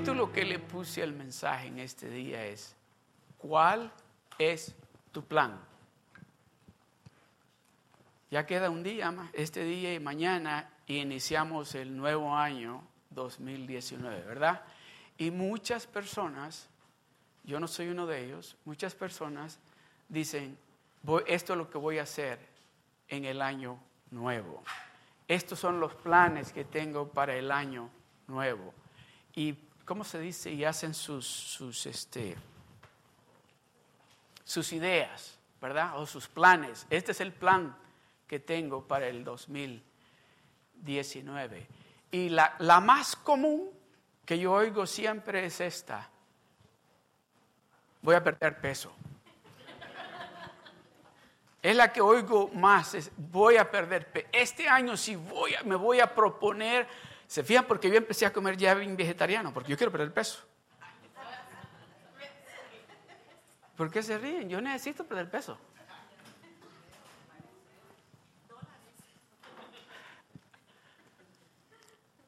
Y título que le puse al mensaje en este día es, ¿cuál es tu plan? Ya queda un día este día y mañana iniciamos el nuevo año 2019, ¿verdad? Y muchas personas, yo no soy uno de ellos, muchas personas dicen, esto es lo que voy a hacer en el año nuevo. Estos son los planes que tengo para el año nuevo. Y, ¿cómo se dice? Y hacen sus, sus, este, sus ideas, ¿verdad? O sus planes. Este es el plan que tengo para el 2019. Y la, la más común que yo oigo siempre es esta. Voy a perder peso. Es la que oigo más, voy a perder peso. Este año sí voy me voy a proponer, se fijan porque yo empecé a comer ya vegetariano, porque yo quiero perder peso. ¿Por qué se ríen? Yo necesito perder peso.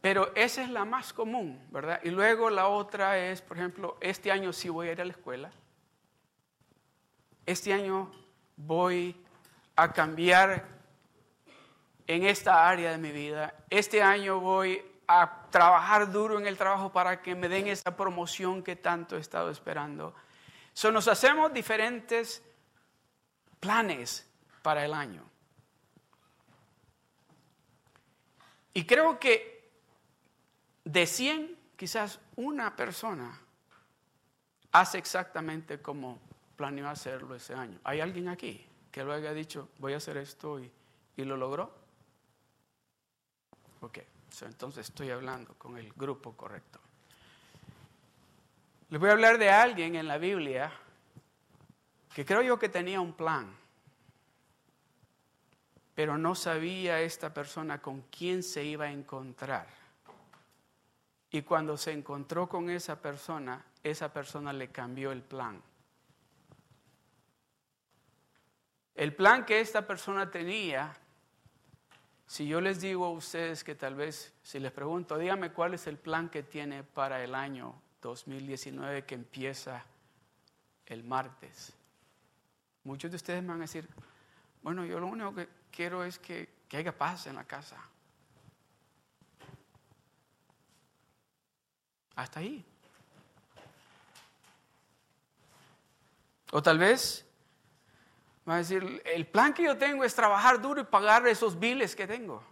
Pero esa es la más común, ¿verdad? Y luego la otra es, por ejemplo, este año sí voy a ir a la escuela. Este año voy a cambiar en esta área de mi vida. Este año voy a trabajar duro en el trabajo para que me den esa promoción que tanto he estado esperando. So, nos hacemos diferentes planes para el año. Y creo que de 100, quizás una persona hace exactamente como planeó hacerlo ese año. ¿Hay alguien aquí que lo haya dicho, voy a hacer esto y, lo logró? Ok, entonces estoy hablando con el grupo correcto. Les voy a hablar de alguien en la Biblia que creo yo que tenía un plan, pero no sabía esta persona con quién se iba a encontrar. Y cuando se encontró con esa persona, esa persona le cambió el plan. El plan que esta persona tenía, si yo les digo a ustedes que tal vez, si les pregunto, dígame cuál es el plan que tiene para el año 2019 que empieza el martes. Muchos de ustedes me van a decir, bueno, yo lo único que quiero es que, que haya paz en la casa. Hasta ahí. O tal vez va a decir, el plan que yo tengo es trabajar duro y pagar esos biles que tengo.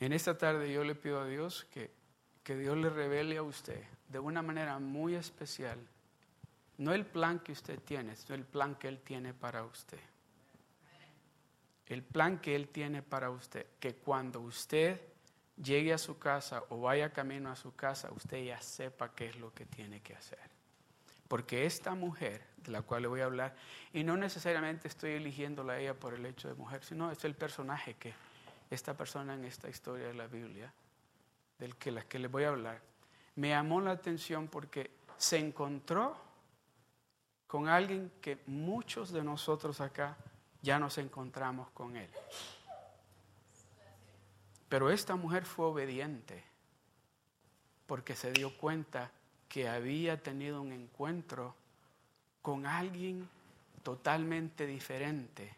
En esta tarde yo le pido a Dios que, que Dios le revele a usted de una manera muy especial, no el plan que usted tiene, sino el plan que Él tiene para usted el plan que Él tiene para usted, que cuando usted llegue a su casa o vaya camino a su casa, usted ya sepa qué es lo que tiene que hacer. Porque esta mujer de la cual le voy a hablar, y no necesariamente estoy eligiéndola a ella por el hecho de mujer, sino es el personaje que esta persona en esta historia de la Biblia, del que la que le voy a hablar, me llamó la atención porque se encontró con alguien que muchos de nosotros acá ya nos encontramos con Él. Pero esta mujer fue obediente porque se dio cuenta que había tenido un encuentro con alguien totalmente diferente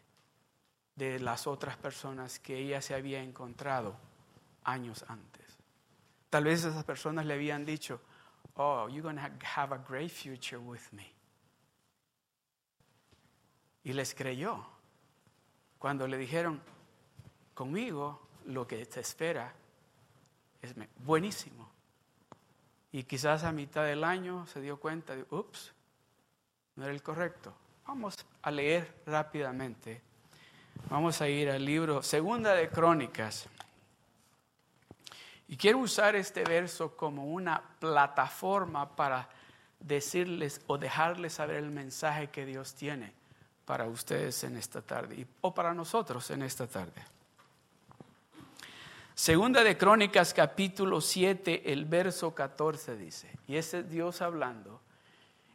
de las otras personas que ella se había encontrado años antes. Tal vez esas personas le habían dicho, oh, you're going to have a great future with me. Y les creyó. Cuando le dijeron, conmigo lo que te espera es buenísimo. Y quizás a mitad del año se dio cuenta de, ups, no era el correcto. Vamos a leer rápidamente. Vamos a ir al libro Segunda de Crónicas. Y quiero usar este verso como una plataforma para decirles o dejarles saber el mensaje que Dios tiene para ustedes en esta tarde o para nosotros en esta tarde. Segunda de Crónicas capítulo 7, el verso 14 dice, y ese es Dios hablando,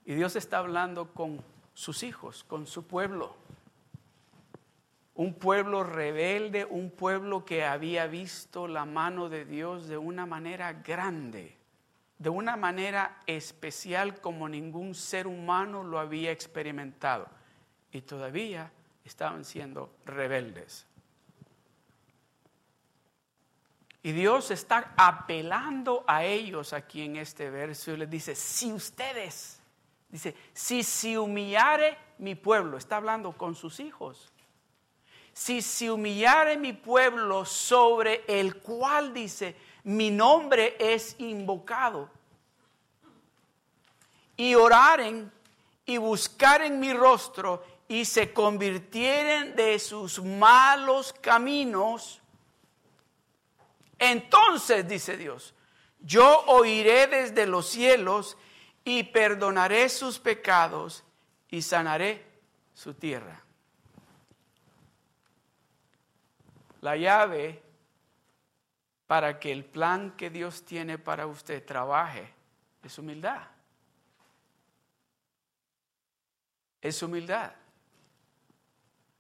y Dios está hablando con sus hijos, con su pueblo. un pueblo rebelde, un pueblo que había visto la mano de Dios de una manera grande, de una manera especial como ningún ser humano lo había experimentado. Y todavía estaban siendo rebeldes. Y Dios está apelando a ellos aquí en este verso y les dice, si ustedes, dice, si se humillare mi pueblo, está hablando con sus hijos, si se humillare mi pueblo sobre el cual dice, mi nombre es invocado, y oraren y buscaren mi rostro y se convirtieren de sus malos caminos, entonces, dice Dios, yo oiré desde los cielos y perdonaré sus pecados y sanaré su tierra. La llave para que el plan que Dios tiene para usted trabaje es humildad. Es humildad.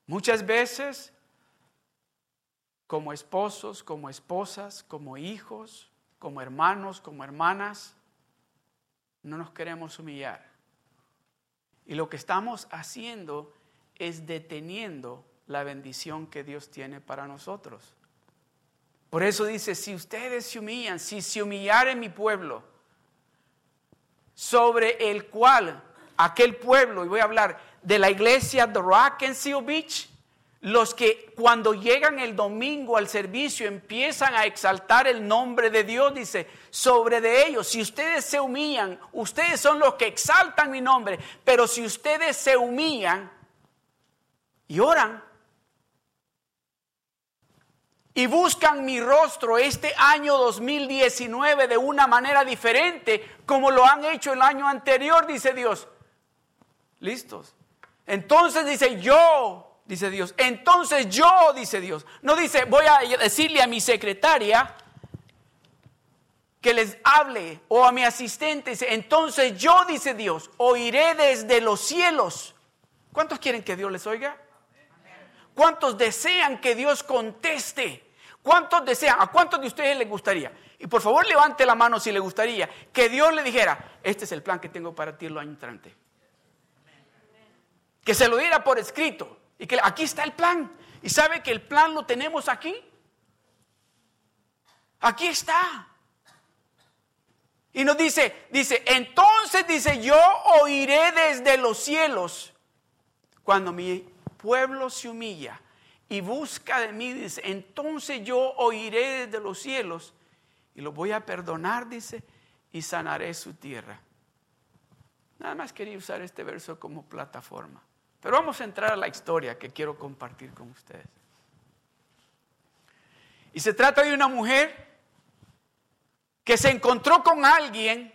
Muchas veces como esposos, como esposas, como hijos, como hermanos, como hermanas, no nos queremos humillar. Y lo que estamos haciendo es deteniendo la bendición que Dios tiene para nosotros. Por eso dice, si ustedes se humillan, si se humillare mi pueblo, sobre el cual aquel pueblo, y voy a hablar de la iglesia de Rock and Seal Beach, los que cuando llegan el domingo al servicio empiezan a exaltar el nombre de Dios, dice, sobre de ellos, si ustedes se humillan, ustedes son los que exaltan mi nombre, pero si ustedes se humillan y oran y buscan mi rostro este año 2019 de una manera diferente, como lo han hecho el año anterior, dice Dios, listos. Entonces dice, yo dice Dios. Entonces yo, dice Dios, no dice, voy a decirle a mi secretaria que les hable o a mi asistente, entonces yo, dice Dios, oiré desde los cielos. ¿Cuántos quieren que Dios les oiga? ¿Cuántos desean que Dios conteste? ¿Cuántos desean? ¿A cuántos de ustedes les gustaría? Y por favor levante la mano si le gustaría que Dios le dijera, este es el plan que tengo para ti el año entrante. Que se lo diera por escrito. Y que aquí está el plan. Y sabe que el plan lo tenemos aquí. Aquí está. Y nos dice, dice, entonces dice, yo oiré desde los cielos cuando mi pueblo se humilla y busca de mí, dice, entonces yo oiré desde los cielos y lo voy a perdonar, dice, y sanaré su tierra. Nada más quería usar este verso como plataforma. Pero vamos a entrar a la historia que quiero compartir con ustedes. Y se trata de una mujer que se encontró con alguien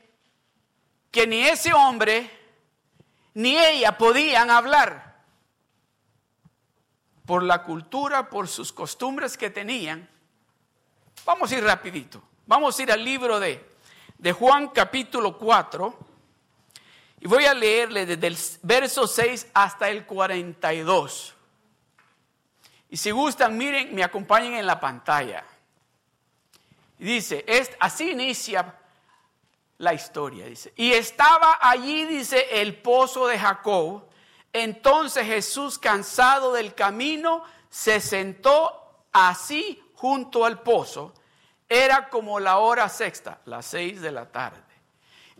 que ni ese hombre ni ella podían hablar por la cultura, por sus costumbres que tenían. Vamos a ir rapidito. Vamos a ir al libro de, de Juan capítulo 4 y voy a leerle desde el verso 6 hasta el 42. Y si gustan, miren, me acompañen en la pantalla. Y dice, así inicia la historia, dice. Y estaba allí, dice, el pozo de Jacob. Entonces Jesús, cansado del camino, se sentó así junto al pozo. Era como la hora sexta, las seis de la tarde.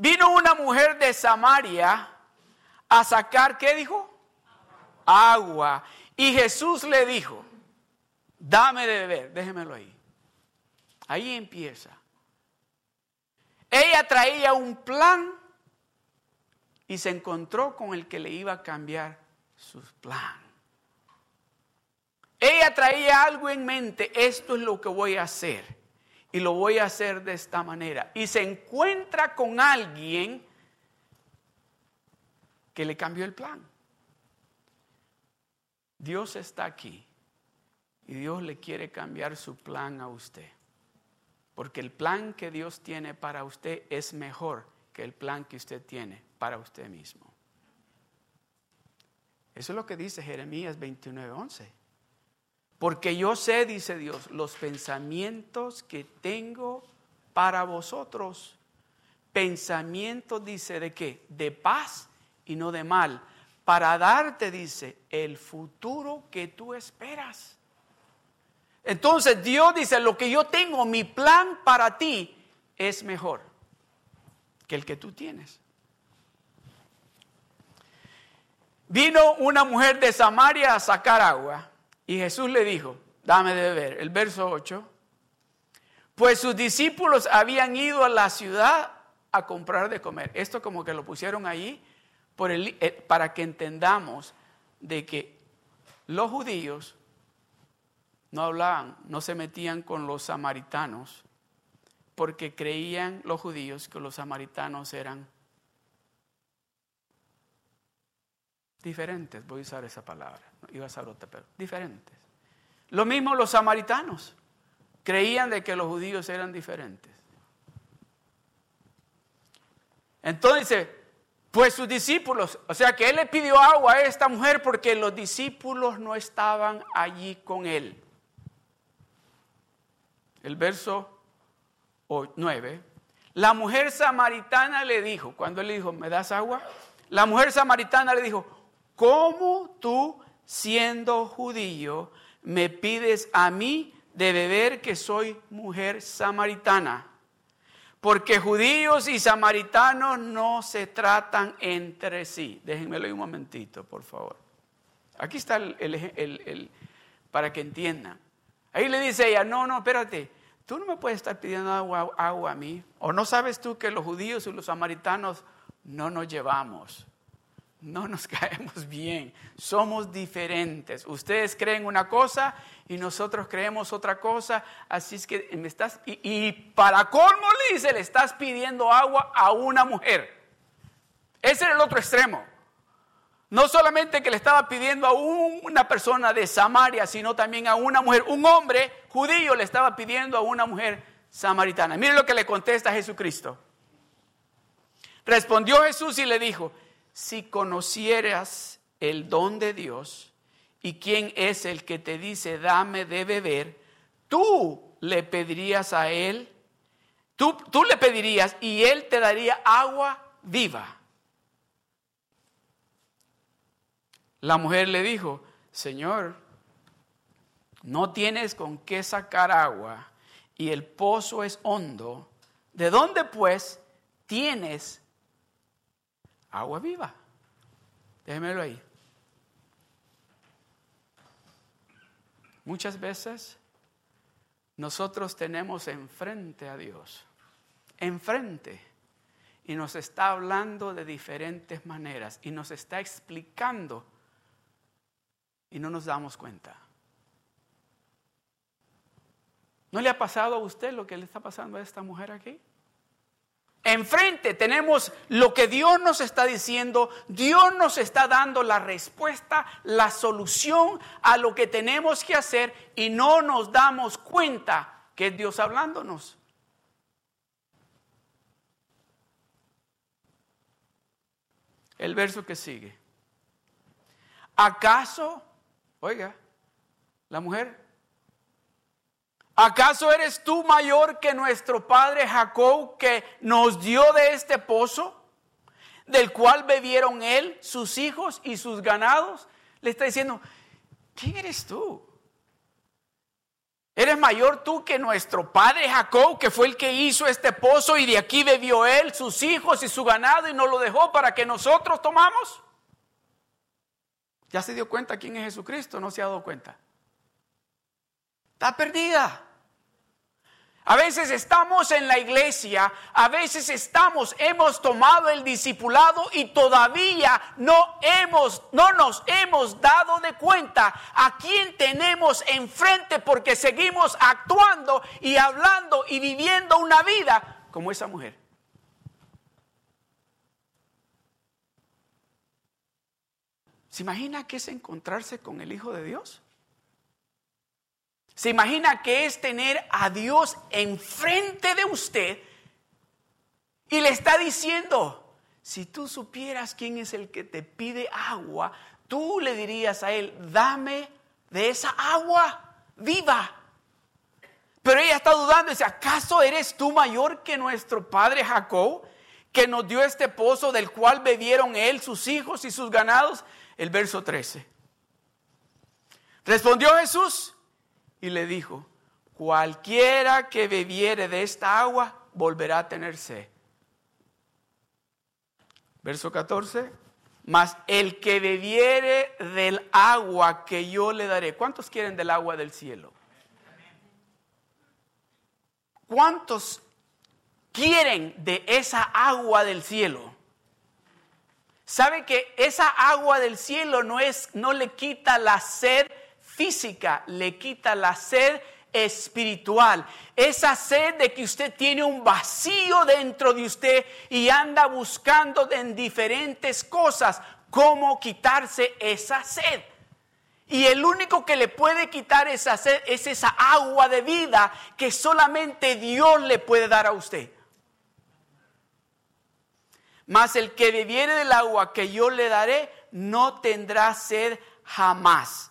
Vino una mujer de Samaria a sacar, ¿qué dijo? Agua. Y Jesús le dijo, dame de beber, déjemelo ahí. Ahí empieza. Ella traía un plan y se encontró con el que le iba a cambiar su plan. Ella traía algo en mente, esto es lo que voy a hacer y lo voy a hacer de esta manera. Y se encuentra con alguien que le cambió el plan. Dios está aquí y Dios le quiere cambiar su plan a usted. Porque el plan que Dios tiene para usted es mejor que el plan que usted tiene para usted mismo. Eso es lo que dice Jeremías 29:11. Porque yo sé, dice Dios, los pensamientos que tengo para vosotros. Pensamientos, dice, ¿de qué? De paz y no de mal. Para darte, dice, el futuro que tú esperas. Entonces Dios dice, lo que yo tengo, mi plan para ti es mejor que el que tú tienes. Vino una mujer de Samaria a sacar agua y Jesús le dijo, dame de beber. El verso 8, pues sus discípulos habían ido a la ciudad a comprar de comer. Esto como que lo pusieron ahí eh, para que entendamos de que los judíos no hablaban, no se metían con los samaritanos, porque creían los judíos que los samaritanos eran diferentes, voy a usar esa palabra, iba a usar otra, pero diferentes. Lo mismo los samaritanos, creían de que los judíos eran diferentes. Entonces, pues sus discípulos, o sea que él le pidió agua a esta mujer porque los discípulos no estaban allí con él. El verso 9. La mujer samaritana le dijo, cuando él le dijo, ¿me das agua? La mujer samaritana le dijo, ¿cómo tú siendo judío me pides a mí de beber que soy mujer samaritana? Porque judíos y samaritanos no se tratan entre sí. Déjenmelo un momentito, por favor. Aquí está el, para que entiendan. Ahí le dice ella, no, no, espérate, tú no me puedes estar pidiendo agua, agua a mí. ¿O no sabes tú que los judíos y los samaritanos no nos llevamos? No nos caemos bien, somos diferentes. Ustedes creen una cosa y nosotros creemos otra cosa, así es que me estás, y, para colmo le dice, le estás pidiendo agua a una mujer. Ese era el otro extremo. No solamente que le estaba pidiendo a una persona de Samaria, sino también a una mujer, un hombre judío le estaba pidiendo a una mujer samaritana. Miren lo que le contesta Jesucristo. Respondió Jesús y le dijo, si conocieras el don de Dios y quién es el que te dice, dame de beber, tú le pedirías a él, tú, tú le pedirías y él te daría agua viva. La mujer le dijo, Señor, no tienes con qué sacar agua y el pozo es hondo. ¿De dónde pues tienes agua viva. Déjemelo ahí. Muchas veces nosotros tenemos enfrente a Dios, enfrente, y nos está hablando de diferentes maneras y nos está explicando y no nos damos cuenta. ¿No le ha pasado a usted lo que le está pasando a esta mujer aquí? Enfrente tenemos lo que Dios nos está diciendo, Dios nos está dando la respuesta, la solución a lo que tenemos que hacer y no nos damos cuenta que es Dios hablándonos. El verso que sigue. ¿Acaso, oiga, la mujer ¿Acaso eres tú mayor que nuestro padre Jacob que nos dio de este pozo, del cual bebieron él, sus hijos y sus ganados? Le está diciendo, ¿quién eres tú? ¿Eres mayor tú que nuestro padre Jacob, que fue el que hizo este pozo y de aquí bebió él, sus hijos y su ganado y nos lo dejó para que nosotros tomamos? ¿Ya se dio cuenta quién es Jesucristo? ¿No se ha dado cuenta? Está perdida. A veces estamos en la iglesia, a veces estamos, hemos tomado el discipulado y todavía no hemos, no nos hemos dado de cuenta a quién tenemos enfrente porque seguimos actuando y hablando y viviendo una vida como esa mujer. ¿Se imagina qué es encontrarse con el Hijo de Dios? ¿Se imagina que es tener a Dios enfrente de usted y le está diciendo, si tú supieras quién es el que te pide agua, tú le dirías a él, dame de esa agua. viva. Pero ella está dudando, dice, ¿acaso eres tú mayor que nuestro padre Jacob, que nos dio este pozo del cual bebieron él, sus hijos y sus ganados? El verso 13. Respondió Jesús y le dijo, cualquiera que bebiere de esta agua volverá a tener sed. Verso 14. Mas el que bebiere del agua que yo le daré. ¿Cuántos quieren del agua del cielo? ¿Cuántos quieren de esa agua del cielo? ¿Sabe que esa agua del cielo no es no le quita la sed física, le quita la sed espiritual. Esa sed de que usted tiene un vacío dentro de usted y anda buscando en diferentes cosas cómo quitarse esa sed. Y el único que le puede quitar esa sed es esa agua de vida que solamente Dios le puede dar a usted. Mas el que bebiere del agua que yo le daré no tendrá sed jamás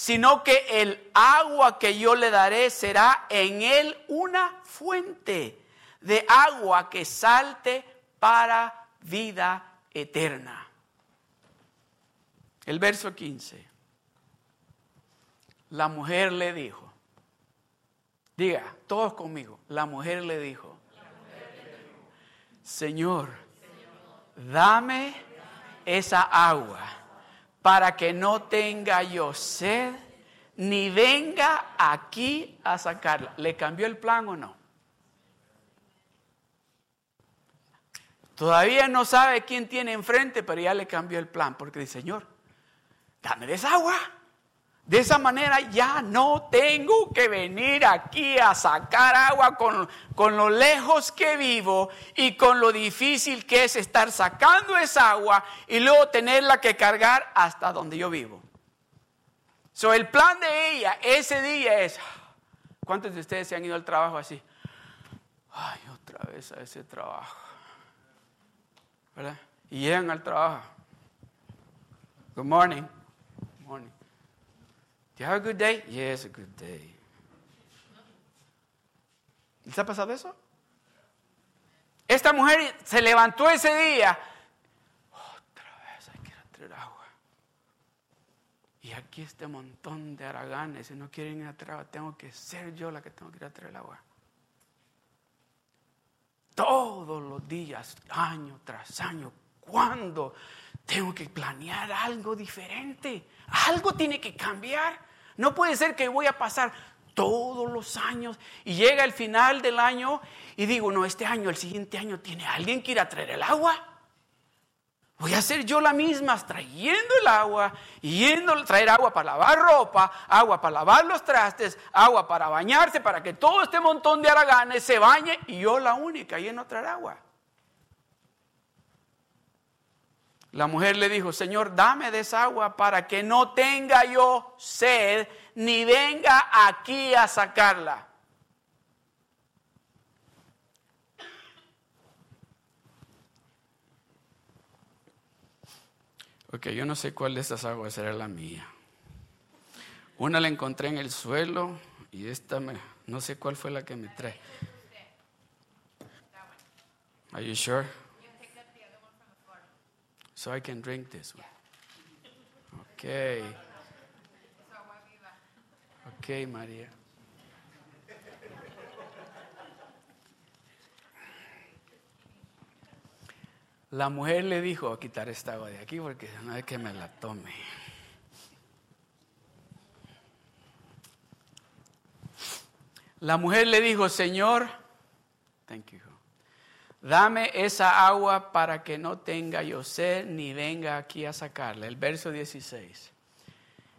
sino que el agua que yo le daré será en él una fuente de agua que salte para vida eterna. El verso 15. La mujer le dijo, diga, todos conmigo, la mujer le dijo, Señor, dame esa agua para que no tenga yo sed, ni venga aquí a sacarla. ¿Le cambió el plan o no? Todavía no sabe quién tiene enfrente, pero ya le cambió el plan, porque dice, Señor, dame esa agua. De esa manera ya no tengo que venir aquí a sacar agua con, con, lo lejos que vivo y con lo difícil que es estar sacando esa agua y luego tenerla que cargar hasta donde yo vivo. So, el plan de ella ese día es, ¿cuántos de ustedes se han ido al trabajo así? Ay, otra vez a ese trabajo. ¿Verdad? Y llegan al trabajo. Good morning. You have a good day? Yes, a good day. ¿Les ha pasado eso? Esta mujer se levantó ese día. Otra vez hay que ir traer agua. Y aquí este montón de araganes, si no quieren ir a traer agua, tengo que ser yo la que tengo que ir a traer el agua. Todos los días, año tras año, ¿cuándo tengo que planear algo diferente? Algo tiene que cambiar. No puede ser que voy a pasar todos los años y llega el final del año y digo, no, este año, el siguiente año, ¿tiene alguien que ir a traer el agua? Voy a hacer yo la misma, trayendo el agua, yendo traer agua para lavar ropa, agua para lavar los trastes, agua para bañarse, para que todo este montón de araganes se bañe y yo la única yendo a traer agua. La mujer le dijo, Señor, dame de esa agua para que no tenga yo sed, ni venga aquí a sacarla. Ok, yo no sé cuál de estas aguas era la mía. Una la encontré en el suelo y esta me, no sé cuál fue la que me trae. Are you sure? So I can drink this one. Okay. Okay, María. La mujer le dijo a quitar esta agua de aquí porque no es que me la tome. La mujer le dijo, Señor, thank you dame esa agua para que no tenga yo sed ni venga aquí a sacarla. El verso 16.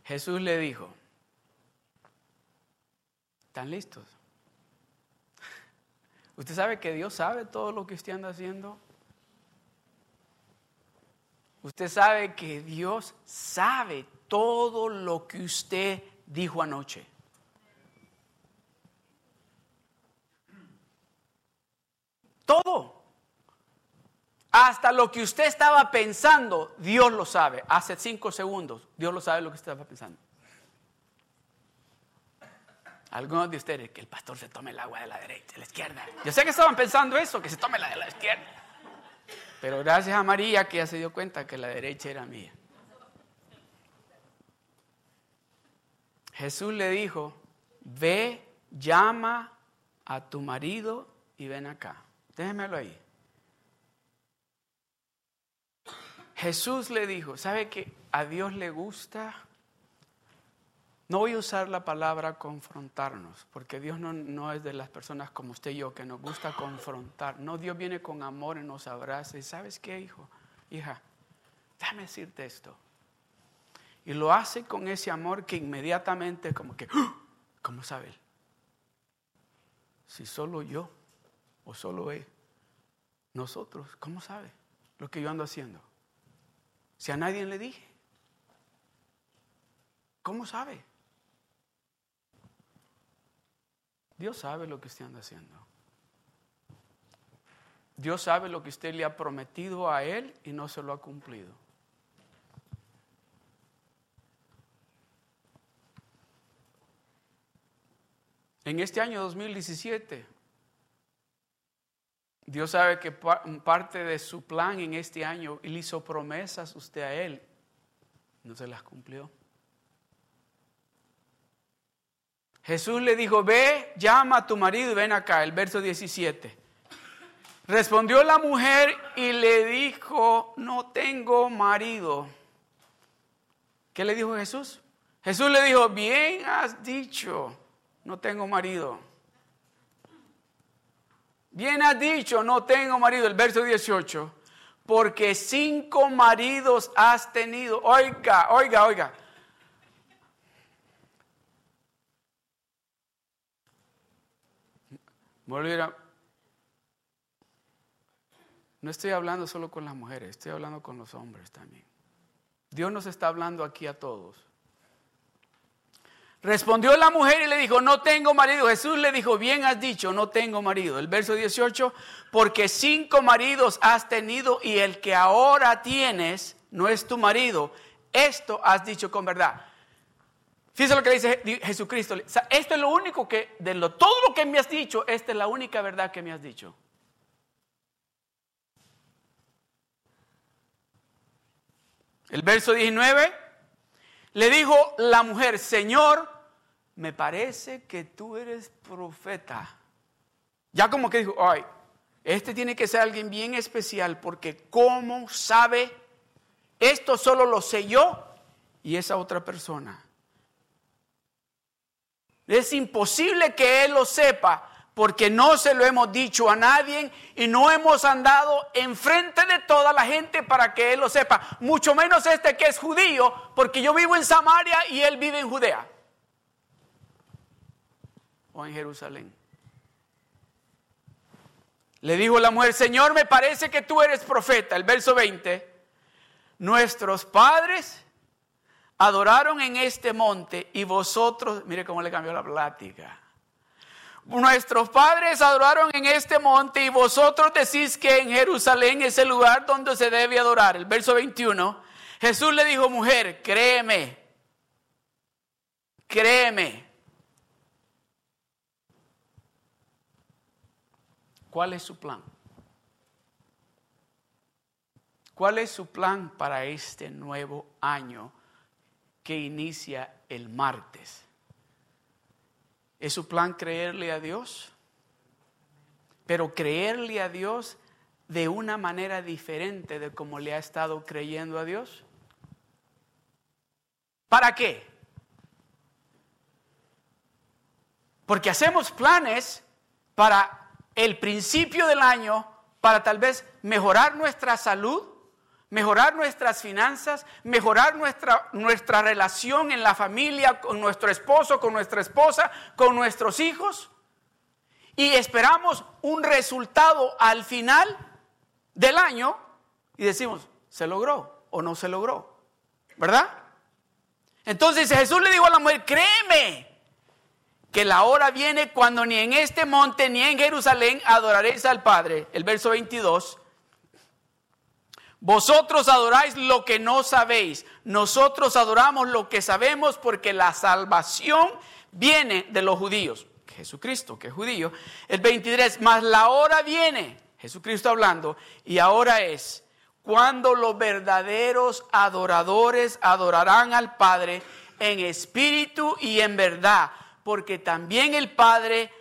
Jesús le dijo, ¿están listos? ¿Usted sabe que Dios sabe todo lo que usted anda haciendo? Usted sabe que Dios sabe todo lo que usted dijo anoche. Todo. Hasta lo que usted estaba pensando, Dios lo sabe. Hace cinco segundos, Dios lo sabe lo que usted estaba pensando. Algunos de ustedes, que el pastor se tome el agua de la derecha, de la izquierda. Yo sé que estaban pensando eso, que se tome la de la izquierda. Pero gracias a María que ya se dio cuenta que la derecha era mía. Jesús le dijo, ve, llama a tu marido y ven acá. Déjemelo ahí. Jesús le dijo, ¿sabe que a Dios le gusta? No voy a usar la palabra confrontarnos, porque Dios no, no, es de las personas como usted y yo, que nos gusta confrontar. No, Dios viene con amor y nos abraza. ¿Y sabes qué, hijo? Hija, déjame decirte esto. Y lo hace con ese amor que inmediatamente como que, ¡Ah! ¿cómo sabe él? Si solo yo o solo él, nosotros, ¿cómo sabe lo que yo ando haciendo? Si a nadie le dije, ¿cómo sabe? Dios sabe lo que usted anda haciendo. Dios sabe lo que usted le ha prometido a Él y no se lo ha cumplido. En este año 2017, Dios sabe que parte de su plan en este año, Él hizo promesas usted a Él, no se las cumplió. Jesús le dijo, ve, llama a tu marido y ven acá, el verso 17. Respondió la mujer y le dijo, no tengo marido. ¿Qué le dijo Jesús? Jesús le dijo, bien has dicho no tengo marido. Bien has dicho, no tengo marido, el verso 18, porque cinco maridos has tenido. Oiga, oiga, oiga. Volviera. No estoy hablando solo con las mujeres, estoy hablando con los hombres también. Dios nos está hablando aquí a todos. Respondió la mujer y le dijo, no tengo marido. Jesús le dijo, bien has dicho, no tengo marido. El verso 18, porque cinco maridos has tenido y el que ahora tienes no es tu marido. Esto has dicho con verdad. Fíjese lo que dice Jesucristo. esto es lo único que, de lo, todo lo que me has dicho, esta es la única verdad que me has dicho. El verso 19, le dijo la mujer, Señor, me parece que tú eres profeta. Ya como que dijo, ay, este tiene que ser alguien bien especial porque ¿cómo sabe? Esto solo lo sé yo y esa otra persona. Es imposible que él lo sepa porque no se lo hemos dicho a nadie y no hemos andado enfrente de toda la gente para que él lo sepa. Mucho menos este que es judío, porque yo vivo en Samaria y él vive en Judea o en Jerusalén. Le dijo la mujer, Señor, me parece que tú eres profeta. El verso 20, nuestros padres adoraron en este monte y vosotros, mire cómo le cambió la plática. Nuestros padres adoraron en este monte y vosotros decís que en Jerusalén es el lugar donde se debe adorar. El verso 21, Jesús le dijo, mujer, créeme, créeme ¿Cuál es su plan? ¿Cuál es su plan para este nuevo año que inicia el martes? ¿Es su plan creerle a Dios? Pero creerle a Dios de una manera diferente de como le ha estado creyendo a Dios. ¿Para qué? Porque hacemos planes para el principio del año para tal vez mejorar nuestra salud, mejorar nuestras finanzas, mejorar nuestra, nuestra relación en la familia, con nuestro esposo, con nuestra esposa, con nuestros hijos. Y esperamos un resultado al final del año y decimos, ¿se logró o no se logró? ¿Verdad? Entonces Jesús le dijo a la mujer, créeme, que la hora viene cuando ni en este monte ni en Jerusalén adoraréis al Padre. El verso 22. Vosotros adoráis lo que no sabéis. Nosotros adoramos lo que sabemos porque la salvación viene de los judíos. Jesucristo, que es judío. El 23, más la hora viene, Jesucristo hablando, y ahora es cuando los verdaderos adoradores adorarán al Padre en espíritu y en verdad, porque también el Padre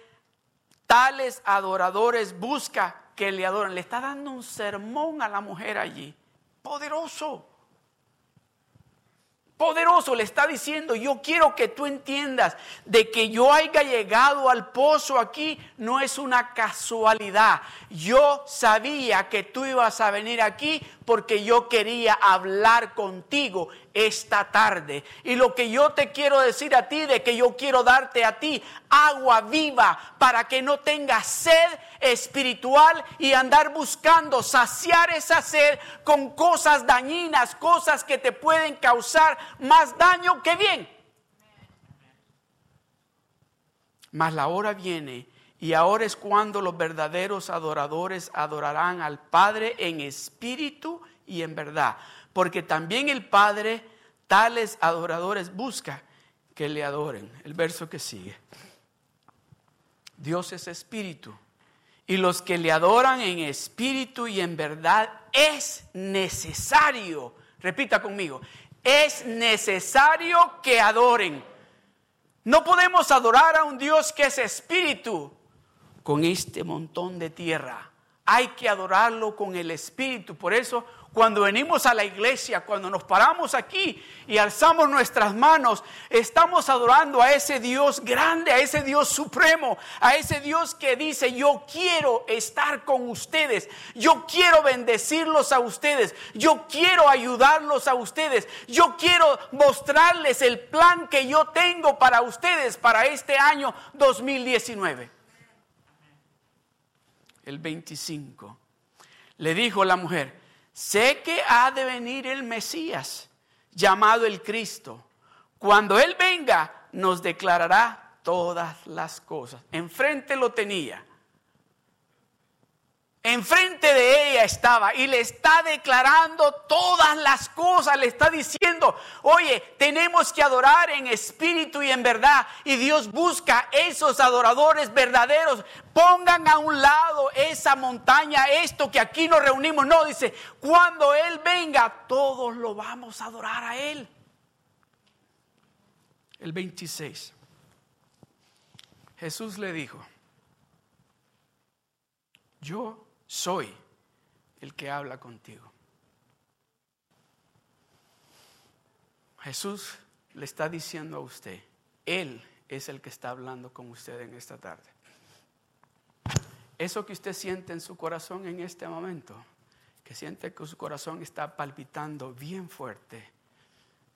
tales adoradores busca que le adoren. Le está dando un sermón a la mujer allí, poderoso poderoso le está diciendo, yo quiero que tú entiendas de que yo haya llegado al pozo aquí no es una casualidad. Yo sabía que tú ibas a venir aquí porque yo quería hablar contigo esta tarde. Y lo que yo te quiero decir a ti, de que yo quiero darte a ti agua viva para que no tengas sed espiritual y andar buscando saciar esa sed con cosas dañinas, cosas que te pueden causar más daño que bien. Mas la hora viene y ahora es cuando los verdaderos adoradores adorarán al Padre en espíritu y en verdad. Porque también el Padre tales adoradores busca que le adoren. El verso que sigue. Dios es espíritu. Y los que le adoran en espíritu y en verdad es necesario. Repita conmigo. Es necesario que adoren. No podemos adorar a un Dios que es espíritu con este montón de tierra. Hay que adorarlo con el Espíritu. Por eso, cuando venimos a la iglesia, cuando nos paramos aquí y alzamos nuestras manos, estamos adorando a ese Dios grande, a ese Dios supremo, a ese Dios que dice, yo quiero estar con ustedes, yo quiero bendecirlos a ustedes, yo quiero ayudarlos a ustedes, yo quiero mostrarles el plan que yo tengo para ustedes para este año 2019 el 25. Le dijo la mujer, sé que ha de venir el Mesías, llamado el Cristo. Cuando Él venga, nos declarará todas las cosas. Enfrente lo tenía. Enfrente de ella estaba y le está declarando todas las cosas, le está diciendo, oye, tenemos que adorar en espíritu y en verdad. Y Dios busca esos adoradores verdaderos. Pongan a un lado esa montaña, esto que aquí nos reunimos. No, dice, cuando Él venga, todos lo vamos a adorar a Él. El 26. Jesús le dijo, yo soy el que habla contigo. Jesús le está diciendo a usted, Él es el que está hablando con usted en esta tarde. Eso que usted siente en su corazón en este momento, que siente que su corazón está palpitando bien fuerte,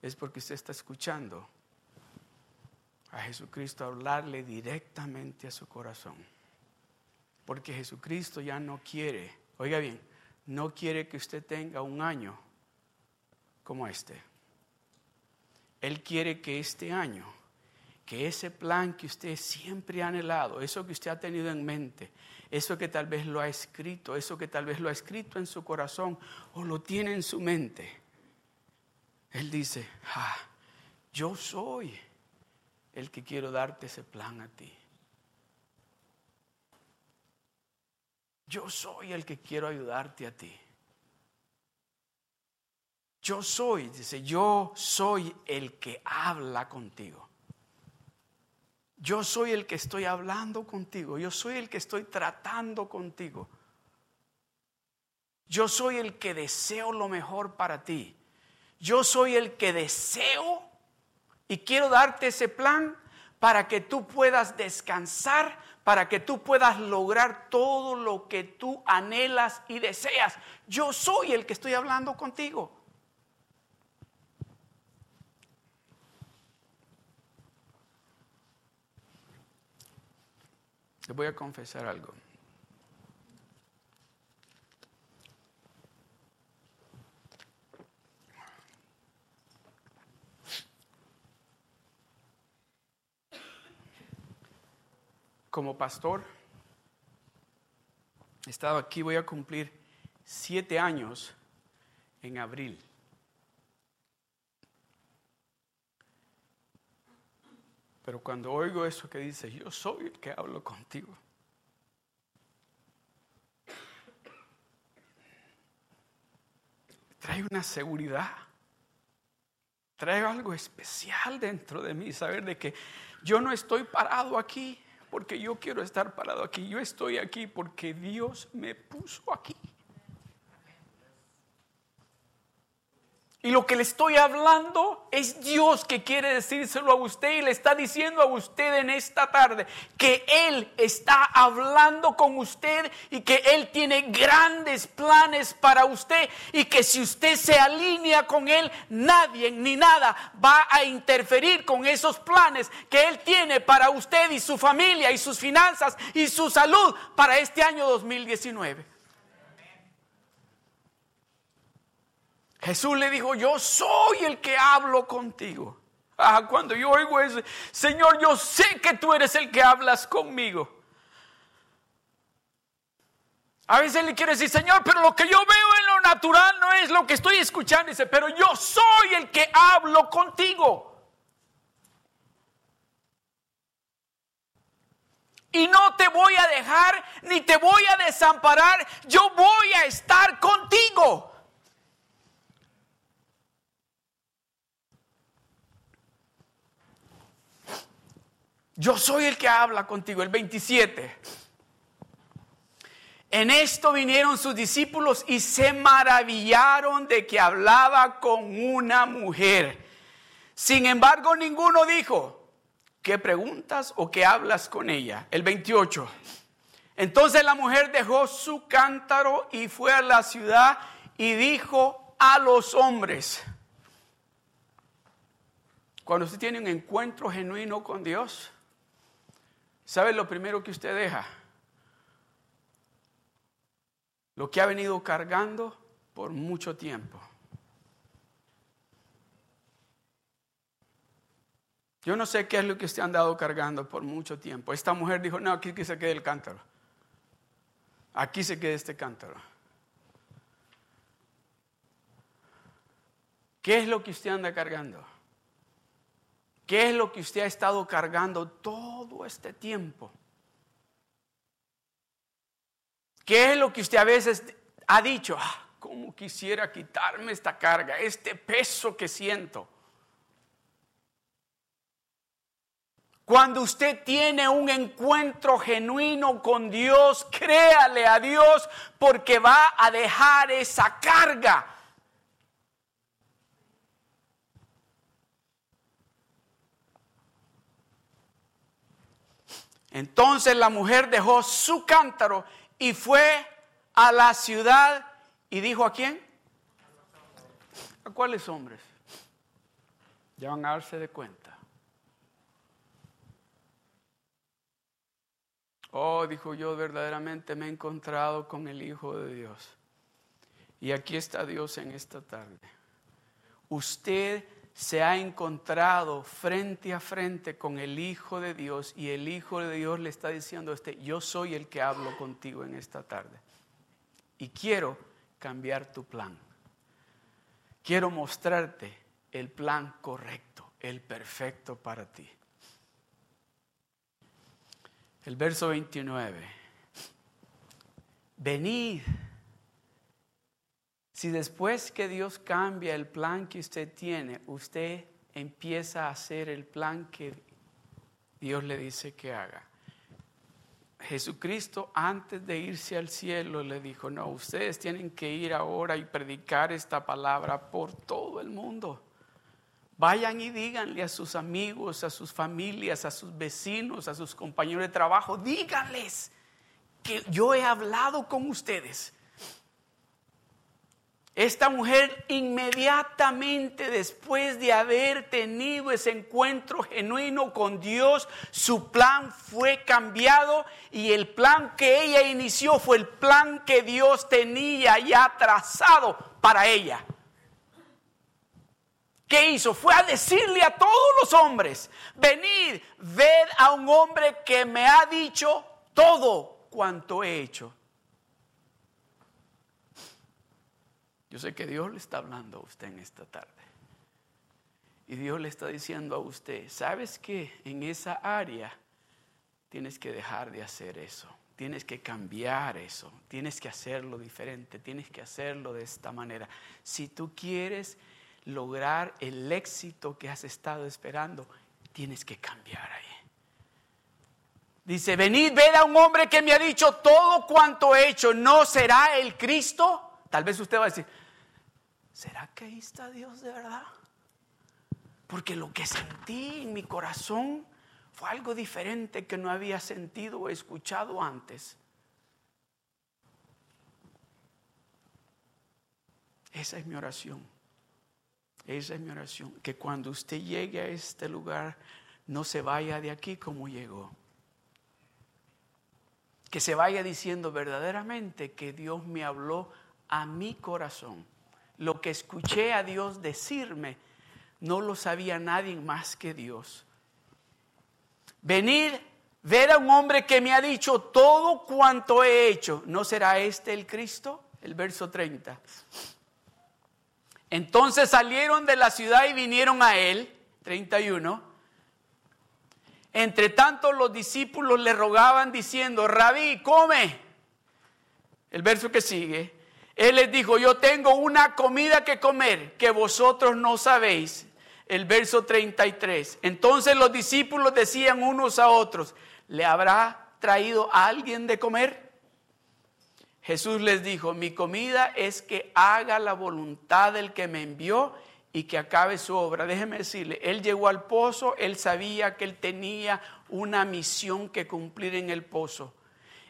es porque usted está escuchando a Jesucristo hablarle directamente a su corazón. Porque Jesucristo ya no quiere, oiga bien, no quiere que usted tenga un año como este. Él quiere que este año, que ese plan que usted siempre ha anhelado, eso que usted ha tenido en mente, eso que tal vez lo ha escrito, eso que tal vez lo ha escrito en su corazón o lo tiene en su mente, Él dice, ah, yo soy el que quiero darte ese plan a ti. Yo soy el que quiero ayudarte a ti. Yo soy, dice, yo soy el que habla contigo. Yo soy el que estoy hablando contigo. Yo soy el que estoy tratando contigo. Yo soy el que deseo lo mejor para ti. Yo soy el que deseo y quiero darte ese plan para que tú puedas descansar para que tú puedas lograr todo lo que tú anhelas y deseas. Yo soy el que estoy hablando contigo. Te voy a confesar algo. Como pastor. He estado aquí, voy a cumplir siete años en abril. Pero cuando oigo eso que dice, yo soy el que hablo contigo. Trae una seguridad. Trae algo especial dentro de mí, saber de que yo no estoy parado aquí porque yo quiero estar parado aquí. Yo estoy aquí porque Dios me puso aquí. Y lo que le estoy hablando es Dios que quiere decírselo a usted y le está diciendo a usted en esta tarde que Él está hablando con usted y que Él tiene grandes planes para usted y que si usted se alinea con Él, nadie ni nada va a interferir con esos planes que Él tiene para usted y su familia y sus finanzas y su salud para este año 2019. Jesús le dijo, yo soy el que hablo contigo. Ah, cuando yo oigo eso, Señor, yo sé que tú eres el que hablas conmigo. A veces le quiere decir, Señor, pero lo que yo veo en lo natural no es lo que estoy escuchando. Dice, pero yo soy el que hablo contigo. Y no te voy a dejar ni te voy a desamparar. Yo voy a estar contigo. Yo soy el que habla contigo. El 27. En esto vinieron sus discípulos y se maravillaron de que hablaba con una mujer. Sin embargo, ninguno dijo, ¿qué preguntas o qué hablas con ella? El 28. Entonces la mujer dejó su cántaro y fue a la ciudad y dijo a los hombres, cuando usted tiene un encuentro genuino con Dios, ¿Sabe lo primero que usted deja? Lo que ha venido cargando por mucho tiempo. Yo no sé qué es lo que usted ha andado cargando por mucho tiempo. Esta mujer dijo, no, aquí que se quede el cántaro. Aquí se quede este cántaro. ¿Qué es lo que usted anda cargando? ¿Qué es lo que usted ha estado cargando todo este tiempo? ¿Qué es lo que usted a veces ha dicho? Ah, ¿Cómo quisiera quitarme esta carga, este peso que siento? Cuando usted tiene un encuentro genuino con Dios, créale a Dios porque va a dejar esa carga Entonces la mujer dejó su cántaro y fue a la ciudad y dijo a quién? ¿A cuáles hombres? Ya van a darse de cuenta. Oh, dijo yo, verdaderamente me he encontrado con el Hijo de Dios. Y aquí está Dios en esta tarde. Usted se ha encontrado frente a frente con el Hijo de Dios y el Hijo de Dios le está diciendo a este, yo soy el que hablo contigo en esta tarde y quiero cambiar tu plan. Quiero mostrarte el plan correcto, el perfecto para ti. El verso 29. Venid si después que Dios cambia el plan que usted tiene, usted empieza a hacer el plan que Dios le dice que haga. Jesucristo antes de irse al cielo le dijo, no, ustedes tienen que ir ahora y predicar esta palabra por todo el mundo. Vayan y díganle a sus amigos, a sus familias, a sus vecinos, a sus compañeros de trabajo, díganles que yo he hablado con ustedes esta mujer inmediatamente después de haber tenido ese encuentro genuino con Dios, su plan fue cambiado y el plan que ella inició fue el plan que Dios tenía ya trazado para ella. ¿Qué hizo? Fue a decirle a todos los hombres, venid, ved a un hombre que me ha dicho todo cuanto he hecho. Yo sé que Dios le está hablando a usted en esta tarde. Y Dios le está diciendo a usted, ¿sabes qué? En esa área tienes que dejar de hacer eso. Tienes que cambiar eso. Tienes que hacerlo diferente. Tienes que hacerlo de esta manera. Si tú quieres lograr el éxito que has estado esperando, tienes que cambiar ahí. Dice, venid, ved a un hombre que me ha dicho todo cuanto he hecho, ¿no será el Cristo? Tal vez usted va a decir, ¿será que ahí está Dios de verdad? Porque lo que sentí en mi corazón fue algo diferente que no había sentido o escuchado antes. Esa es mi oración. Esa es mi oración. Que cuando usted llegue a este lugar, no se vaya de aquí como llegó que se vaya diciendo verdaderamente que Dios me habló a mi corazón. Lo que escuché a Dios decirme no lo sabía nadie más que Dios. Venir, ver a un hombre que me ha dicho todo cuanto he hecho. ¿No será este el Cristo? El verso 30. Entonces salieron de la ciudad y vinieron a él, 31 entre tanto los discípulos le rogaban diciendo, rabí, come. El verso que sigue, él les dijo, yo tengo una comida que comer que vosotros no sabéis. El verso 33. Entonces los discípulos decían unos a otros, ¿le habrá traído a alguien de comer? Jesús les dijo, mi comida es que haga la voluntad del que me envió y que acabe su obra. Déjeme decirle, él llegó al pozo, él sabía que él tenía una misión que cumplir en el pozo.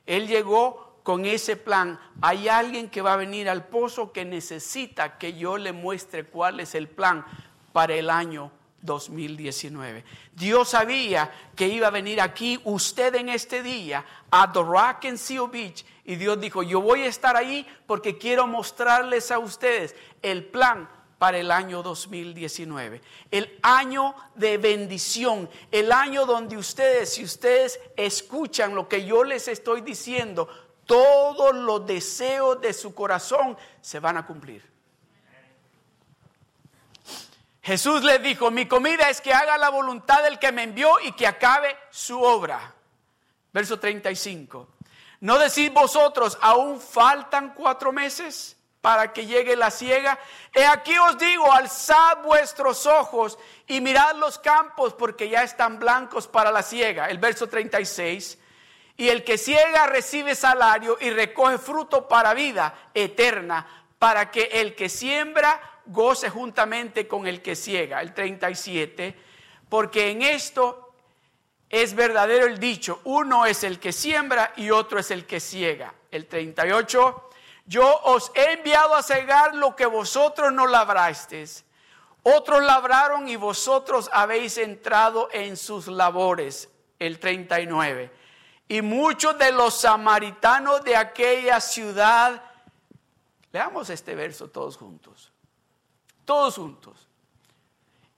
Él llegó con ese plan. Hay alguien que va a venir al pozo que necesita que yo le muestre cuál es el plan para el año 2019. Dios sabía que iba a venir aquí usted en este día a The Rock and Seal Beach y Dios dijo, yo voy a estar ahí porque quiero mostrarles a ustedes el plan para el año 2019. El año de bendición, el año donde ustedes, si ustedes escuchan lo que yo les estoy diciendo, todos los deseos de su corazón se van a cumplir. Jesús les dijo, mi comida es que haga la voluntad del que me envió y que acabe su obra. Verso 35. ¿No decís vosotros, aún faltan cuatro meses? para que llegue la ciega. He aquí os digo, alzad vuestros ojos y mirad los campos porque ya están blancos para la ciega. El verso 36. Y el que ciega recibe salario y recoge fruto para vida eterna, para que el que siembra goce juntamente con el que ciega. El 37. Porque en esto es verdadero el dicho, uno es el que siembra y otro es el que ciega. El 38 yo os he enviado a cegar lo que vosotros no labrasteis. Otros labraron y vosotros habéis entrado en sus labores. El 39. Y muchos de los samaritanos de aquella ciudad, leamos este verso todos juntos, todos juntos.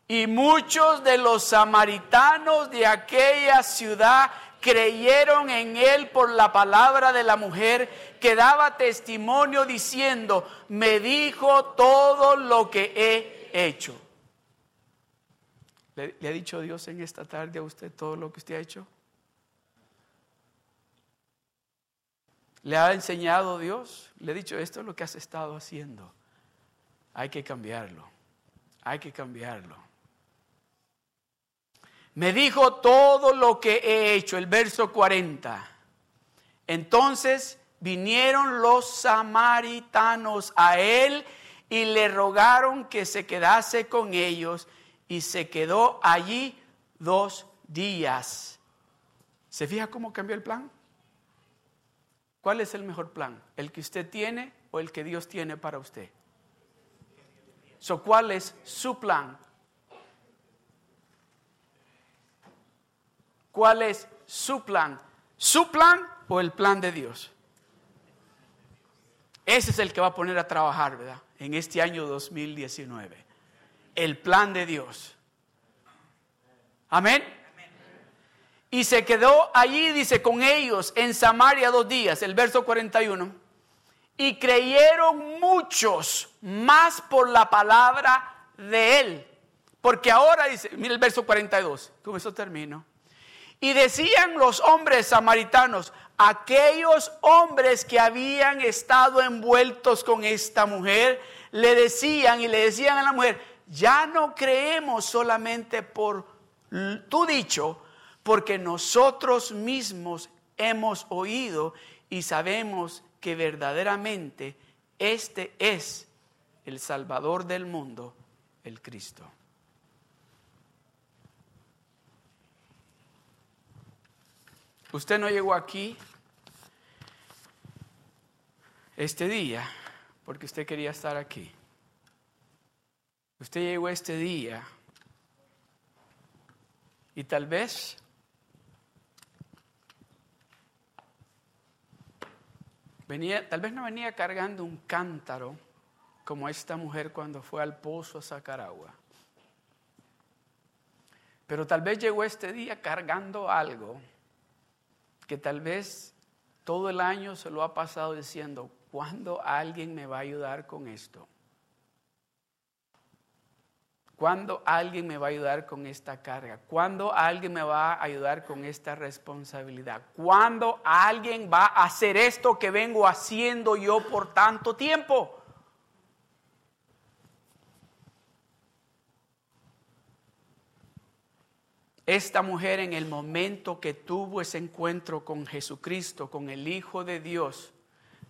Y muchos de los samaritanos de aquella ciudad creyeron en él por la palabra de la mujer que daba testimonio diciendo, me dijo todo lo que he hecho. ¿Le, ha dicho Dios en esta tarde a usted todo lo que usted ha hecho? ¿Le ha enseñado Dios? Le ha dicho, esto es lo que has estado haciendo. Hay que cambiarlo. Hay que cambiarlo me dijo todo lo que he hecho, el verso 40. Entonces vinieron los samaritanos a él y le rogaron que se quedase con ellos y se quedó allí dos días. ¿Se fija cómo cambió el plan? ¿Cuál es el mejor plan? ¿El que usted tiene o el que Dios tiene para usted? So, ¿Cuál es su plan? cuál es su plan. ¿Su plan o el plan de Dios? Ese es el que va a poner a trabajar, ¿verdad? En este año 2019. El plan de Dios. Amén. Y se quedó allí, dice, con ellos en Samaria dos días, el verso 41. Y creyeron muchos más por la palabra de él Porque ahora dice, mira el verso 42, con eso termino. Y decían los hombres samaritanos, aquellos hombres que habían estado envueltos con esta mujer, le decían y le decían a la mujer, ya no creemos solamente por tu dicho, porque nosotros mismos hemos oído y sabemos que verdaderamente este es el Salvador del mundo, el Cristo. Usted no llegó aquí este día porque usted quería estar aquí. Usted llegó este día y tal vez venía, tal vez no venía cargando un cántaro como esta mujer cuando fue al pozo a sacar agua. Pero tal vez llegó este día cargando algo que tal vez todo el año se lo ha pasado diciendo, ¿cuándo alguien me va a ayudar con esto? ¿Cuándo alguien me va a ayudar con esta carga? ¿Cuándo alguien me va a ayudar con esta responsabilidad? ¿Cuándo alguien va a hacer esto que vengo haciendo yo por tanto tiempo? Esta mujer en el momento que tuvo ese encuentro con Jesucristo, con el Hijo de Dios,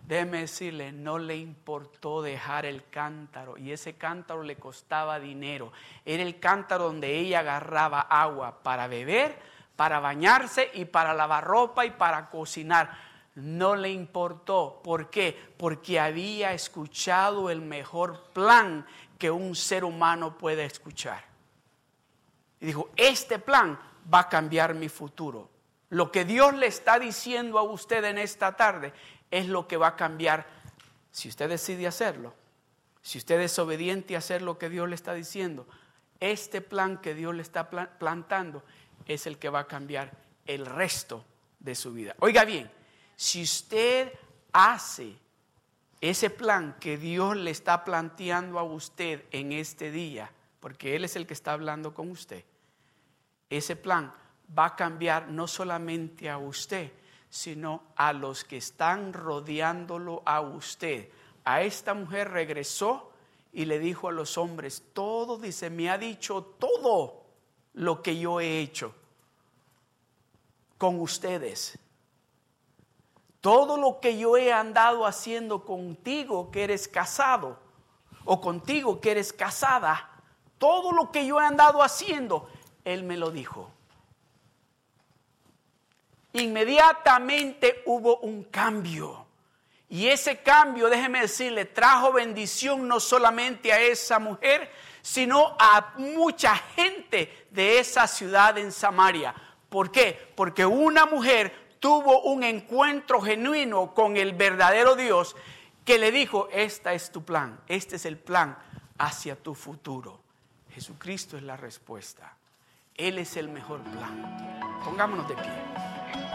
déjeme decirle, no le importó dejar el cántaro y ese cántaro le costaba dinero. Era el cántaro donde ella agarraba agua para beber, para bañarse y para lavar ropa y para cocinar. No le importó. ¿Por qué? Porque había escuchado el mejor plan que un ser humano puede escuchar. Y dijo, este plan va a cambiar mi futuro. Lo que Dios le está diciendo a usted en esta tarde es lo que va a cambiar si usted decide hacerlo. Si usted es obediente a hacer lo que Dios le está diciendo, este plan que Dios le está plantando es el que va a cambiar el resto de su vida. Oiga bien, si usted hace ese plan que Dios le está planteando a usted en este día, porque Él es el que está hablando con usted, ese plan va a cambiar no solamente a usted, sino a los que están rodeándolo a usted. A esta mujer regresó y le dijo a los hombres, todo, dice, me ha dicho todo lo que yo he hecho con ustedes. Todo lo que yo he andado haciendo contigo que eres casado o contigo que eres casada, todo lo que yo he andado haciendo, Él me lo dijo. Inmediatamente hubo un cambio. Y ese cambio, déjeme decirle, trajo bendición no solamente a esa mujer, sino a mucha gente de esa ciudad en Samaria. ¿Por qué? Porque una mujer tuvo un encuentro genuino con el verdadero Dios que le dijo, esta es tu plan, este es el plan hacia tu futuro. Jesucristo es la respuesta. Él es el mejor plan. Pongámonos de pie.